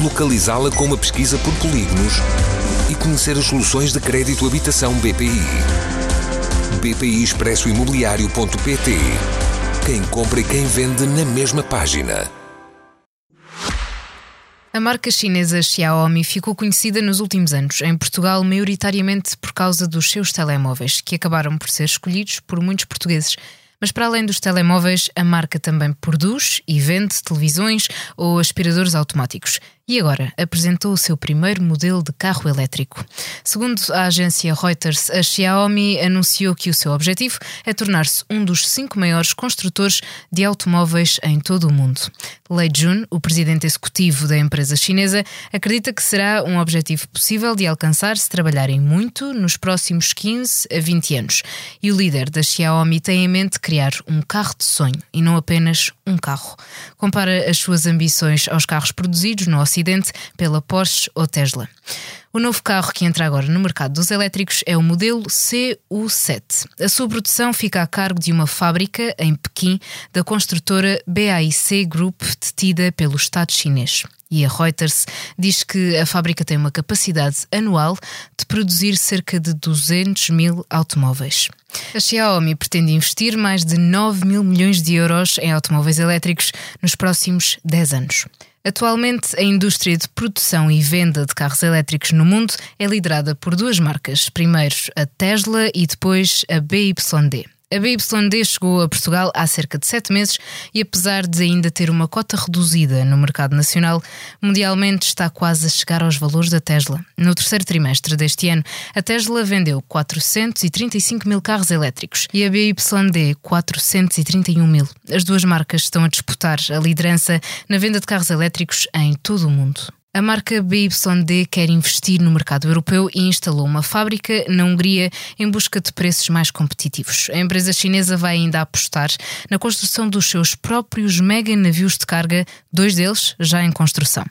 localizá-la com uma pesquisa por polígonos e conhecer as soluções de crédito habitação BPI. BPI Expresso Imobiliário.pt Quem compra e quem vende na mesma página. A marca chinesa Xiaomi ficou conhecida nos últimos anos, em Portugal, maioritariamente por causa dos seus telemóveis, que acabaram por ser escolhidos por muitos portugueses. Mas para além dos telemóveis, a marca também produz e vende televisões ou aspiradores automáticos e agora apresentou o seu primeiro modelo de carro elétrico. Segundo a agência Reuters, a Xiaomi anunciou que o seu objetivo é tornar-se um dos cinco maiores construtores de automóveis em todo o mundo. Lei Jun, o presidente executivo da empresa chinesa, acredita que será um objetivo possível de alcançar se trabalharem muito nos próximos 15 a 20 anos. E o líder da Xiaomi tem em mente criar um carro de sonho e não apenas um carro. Compara as suas ambições aos carros produzidos no Ocidente pela Porsche ou Tesla. O novo carro que entra agora no mercado dos elétricos é o modelo CU7. A sua produção fica a cargo de uma fábrica em Pequim da construtora BAIC Group, detida pelo Estado chinês. E a Reuters diz que a fábrica tem uma capacidade anual de produzir cerca de 200 mil automóveis. A Xiaomi pretende investir mais de 9 mil milhões de euros em automóveis elétricos nos próximos 10 anos. Atualmente, a indústria de produção e venda de carros elétricos no mundo é liderada por duas marcas. Primeiro a Tesla e depois a BYD. A BYD chegou a Portugal há cerca de sete meses e, apesar de ainda ter uma cota reduzida no mercado nacional, mundialmente está quase a chegar aos valores da Tesla. No terceiro trimestre deste ano, a Tesla vendeu 435 mil carros elétricos e a BYD 431 mil. As duas marcas estão a disputar a liderança na venda de carros elétricos em todo o mundo. A marca BYD quer investir no mercado europeu e instalou uma fábrica na Hungria em busca de preços mais competitivos. A empresa chinesa vai ainda apostar na construção dos seus próprios mega navios de carga, dois deles já em construção.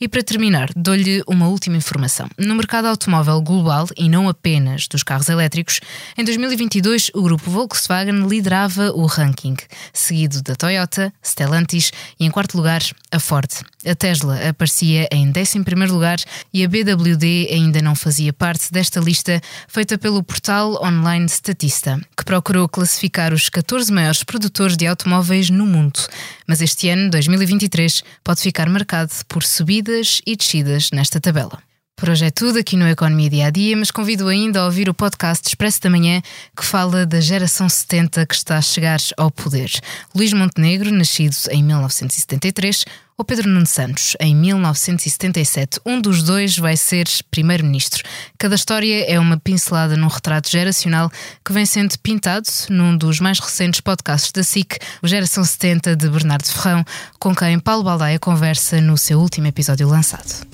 E para terminar, dou-lhe uma última informação. No mercado automóvel global e não apenas dos carros elétricos, em 2022 o grupo Volkswagen liderava o ranking, seguido da Toyota, Stellantis e em quarto lugar a Ford. A Tesla aparecia em em 11 lugar e a BWD ainda não fazia parte desta lista feita pelo portal online Statista, que procurou classificar os 14 maiores produtores de automóveis no mundo. Mas este ano, 2023, pode ficar marcado por subidas e descidas nesta tabela. Por hoje é tudo aqui no Economia Dia a Dia, mas convido ainda a ouvir o podcast Expresso da Manhã, que fala da geração 70 que está a chegar ao poder. Luís Montenegro, nascido em 1973, ou Pedro Nuno Santos, em 1977. Um dos dois vai ser primeiro-ministro. Cada história é uma pincelada num retrato geracional que vem sendo pintado num dos mais recentes podcasts da SIC, o Geração 70 de Bernardo Ferrão, com quem Paulo Baldaia conversa no seu último episódio lançado.